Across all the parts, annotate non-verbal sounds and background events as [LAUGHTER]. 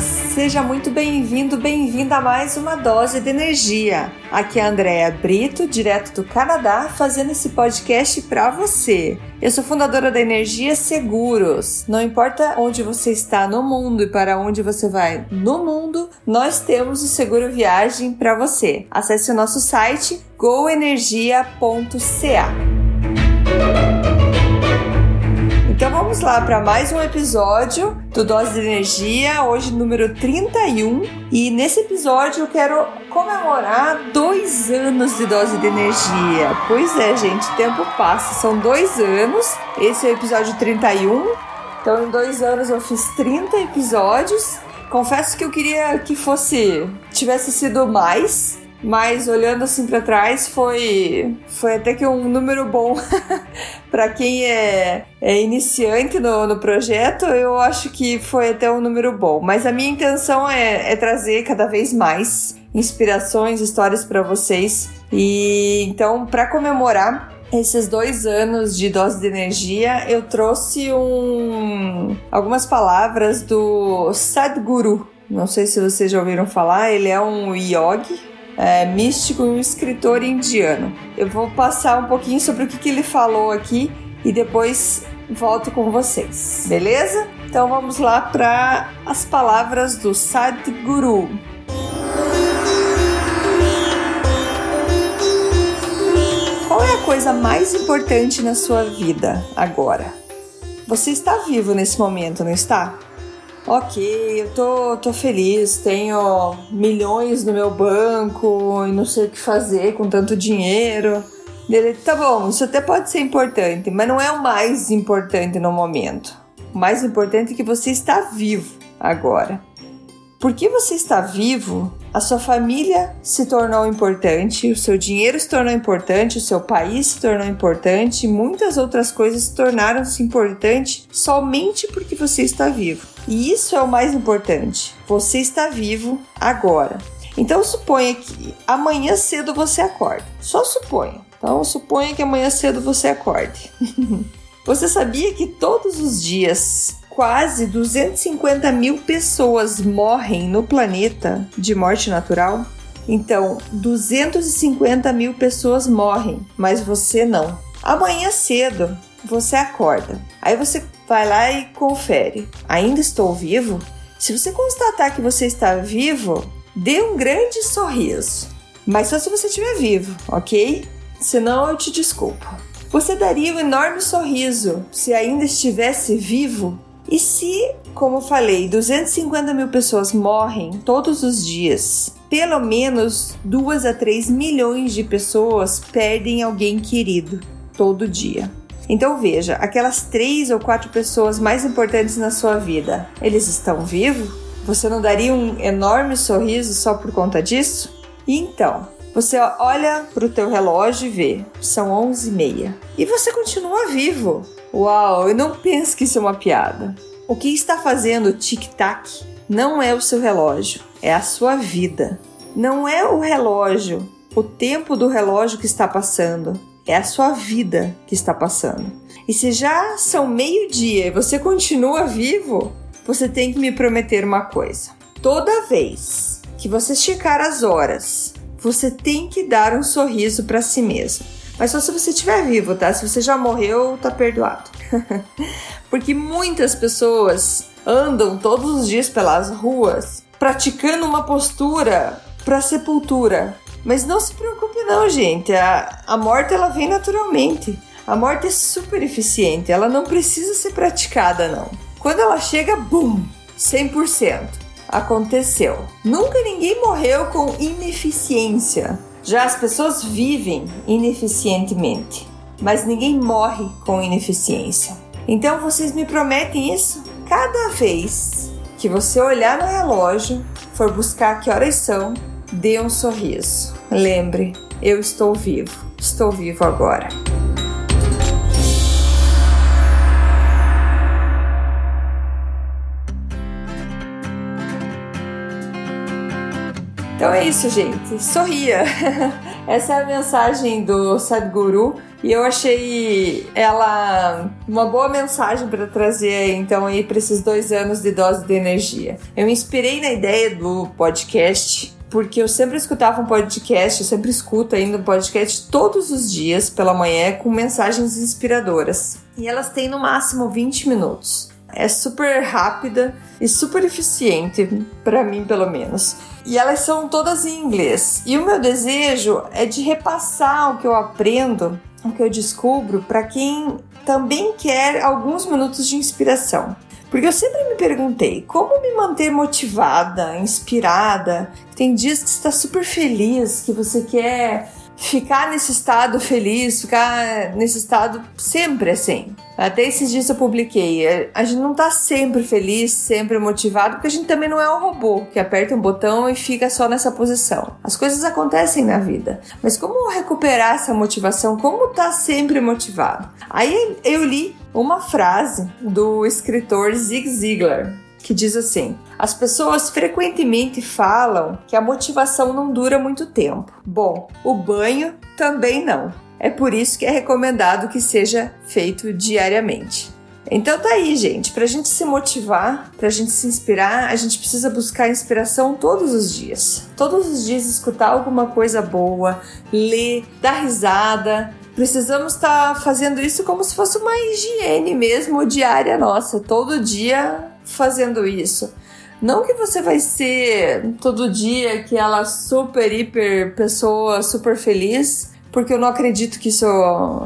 Seja muito bem-vindo, bem-vinda a mais uma dose de energia. Aqui é a Andrea Brito, direto do Canadá, fazendo esse podcast para você. Eu sou fundadora da Energia Seguros. Não importa onde você está no mundo e para onde você vai no mundo, nós temos o seguro viagem para você. Acesse o nosso site goenergia.ca. Então vamos lá para mais um episódio do Dose de Energia, hoje número 31. E nesse episódio eu quero comemorar dois anos de Dose de Energia. Pois é, gente, tempo passa, são dois anos. Esse é o episódio 31. Então em dois anos eu fiz 30 episódios. Confesso que eu queria que fosse tivesse sido mais, mas olhando assim para trás foi foi até que um número bom. [LAUGHS] Para quem é, é iniciante no, no, projeto eu acho que foi até um número bom. Mas a minha intenção é, é trazer cada vez mais inspirações histórias para vocês. E então para comemorar esses dois anos de dose de energia, eu trouxe um, algumas palavras do Sadhguru. Não sei se vocês já ouviram falar, ele é um yogi é, místico e um escritor indiano. Eu vou passar um pouquinho sobre o que, que ele falou aqui e depois volto com vocês, beleza? Então vamos lá para as palavras do Sadhguru. Qual é a coisa mais importante na sua vida agora? Você está vivo nesse momento, não está? Ok, eu tô, tô feliz, tenho milhões no meu banco e não sei o que fazer com tanto dinheiro. Tá bom, isso até pode ser importante, mas não é o mais importante no momento. O mais importante é que você está vivo agora. Porque você está vivo, a sua família se tornou importante, o seu dinheiro se tornou importante, o seu país se tornou importante, muitas outras coisas se tornaram-se importantes somente porque você está vivo. E isso é o mais importante. Você está vivo agora. Então suponha que amanhã cedo você acorda. Só suponha. Então suponha que amanhã cedo você acorde. [LAUGHS] você sabia que todos os dias quase 250 mil pessoas morrem no planeta de morte natural? Então, 250 mil pessoas morrem, mas você não. Amanhã cedo você acorda. Aí você vai lá e confere. Ainda estou vivo? Se você constatar que você está vivo, dê um grande sorriso. Mas só se você estiver vivo, ok? Senão eu te desculpo. Você daria um enorme sorriso se ainda estivesse vivo? E se, como falei, 250 mil pessoas morrem todos os dias, pelo menos 2 a 3 milhões de pessoas perdem alguém querido todo dia. Então veja, aquelas três ou quatro pessoas mais importantes na sua vida, eles estão vivos? Você não daria um enorme sorriso só por conta disso? Então, você olha para o teu relógio e vê, são 11h30. E você continua vivo. Uau, e não pense que isso é uma piada. O que está fazendo o tic-tac não é o seu relógio, é a sua vida. Não é o relógio, o tempo do relógio que está passando, é a sua vida que está passando. E se já são meio-dia e você continua vivo, você tem que me prometer uma coisa. Toda vez que você esticar as horas, você tem que dar um sorriso para si mesmo. Mas só se você estiver vivo, tá? Se você já morreu, tá perdoado. [LAUGHS] Porque muitas pessoas andam todos os dias pelas ruas praticando uma postura para sepultura, mas não se preocupe não, gente. A, a morte ela vem naturalmente. A morte é super eficiente, ela não precisa ser praticada não. Quando ela chega, bum, 100%. Aconteceu. Nunca ninguém morreu com ineficiência. Já as pessoas vivem ineficientemente, mas ninguém morre com ineficiência. Então vocês me prometem isso? Cada vez que você olhar no relógio, for buscar que horas são, dê um sorriso. Lembre, eu estou vivo, estou vivo agora. Então é isso, gente. Sorria. [LAUGHS] Essa é a mensagem do Sadhguru e eu achei ela uma boa mensagem para trazer então aí para esses dois anos de dose de energia. Eu me inspirei na ideia do podcast porque eu sempre escutava um podcast, eu sempre escuto ainda um podcast todos os dias pela manhã com mensagens inspiradoras. E elas têm no máximo 20 minutos. É super rápida e super eficiente, para mim pelo menos. E elas são todas em inglês. E o meu desejo é de repassar o que eu aprendo, o que eu descubro, para quem também quer alguns minutos de inspiração. Porque eu sempre me perguntei como me manter motivada, inspirada. Tem dias que você está super feliz, que você quer ficar nesse estado feliz, ficar nesse estado sempre assim. Até esses dias eu publiquei. A gente não tá sempre feliz, sempre motivado, porque a gente também não é um robô que aperta um botão e fica só nessa posição. As coisas acontecem na vida. Mas como recuperar essa motivação? Como tá sempre motivado? Aí eu li uma frase do escritor Zig Ziglar que diz assim: As pessoas frequentemente falam que a motivação não dura muito tempo. Bom, o banho também não. É por isso que é recomendado que seja feito diariamente. Então tá aí, gente. Pra gente se motivar, pra gente se inspirar, a gente precisa buscar inspiração todos os dias. Todos os dias escutar alguma coisa boa, ler, dar risada. Precisamos estar tá fazendo isso como se fosse uma higiene mesmo diária nossa. Todo dia fazendo isso. Não que você vai ser todo dia aquela super, hiper pessoa super feliz, porque eu não acredito que isso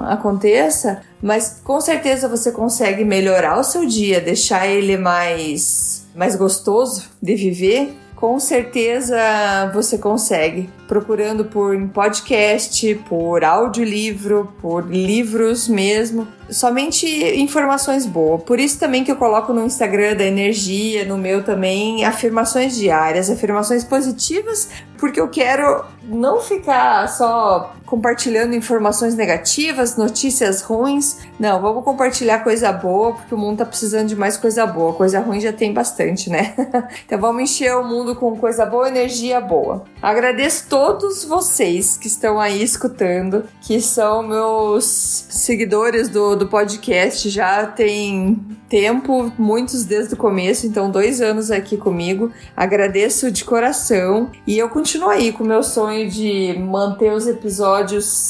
aconteça, mas com certeza você consegue melhorar o seu dia, deixar ele mais, mais gostoso de viver. Com certeza você consegue, procurando por podcast, por audiolivro, por livros mesmo somente informações boas. Por isso também que eu coloco no Instagram da energia, no meu também, afirmações diárias, afirmações positivas, porque eu quero não ficar só compartilhando informações negativas, notícias ruins. Não, vamos compartilhar coisa boa, porque o mundo tá precisando de mais coisa boa. Coisa ruim já tem bastante, né? [LAUGHS] então vamos encher o mundo com coisa boa, energia boa. Agradeço todos vocês que estão aí escutando, que são meus seguidores do do podcast já tem tempo, muitos desde o começo, então dois anos aqui comigo. Agradeço de coração e eu continuo aí com o meu sonho de manter os episódios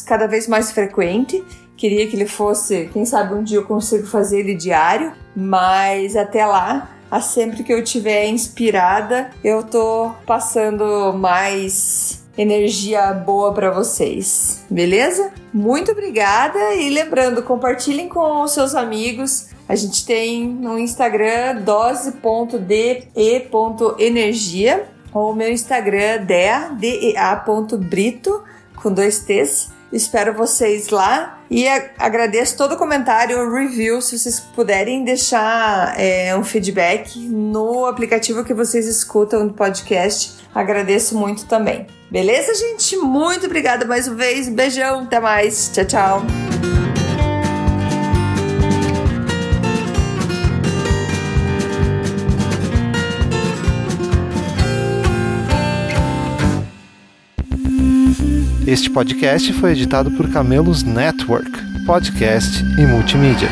cada vez mais frequente. Queria que ele fosse, quem sabe um dia eu consigo fazer ele diário, mas até lá a sempre que eu tiver inspirada, eu tô passando mais energia boa para vocês, beleza? Muito obrigada e lembrando, compartilhem com os seus amigos. A gente tem no Instagram dose.de.energia ou meu Instagram dea.brito com dois T's. Espero vocês lá e agradeço todo comentário, review, se vocês puderem deixar é, um feedback no aplicativo que vocês escutam no podcast. Agradeço muito também. Beleza, gente? Muito obrigada mais uma vez. Beijão, até mais. Tchau, tchau. Este podcast foi editado por Camelos Network, podcast e multimídia.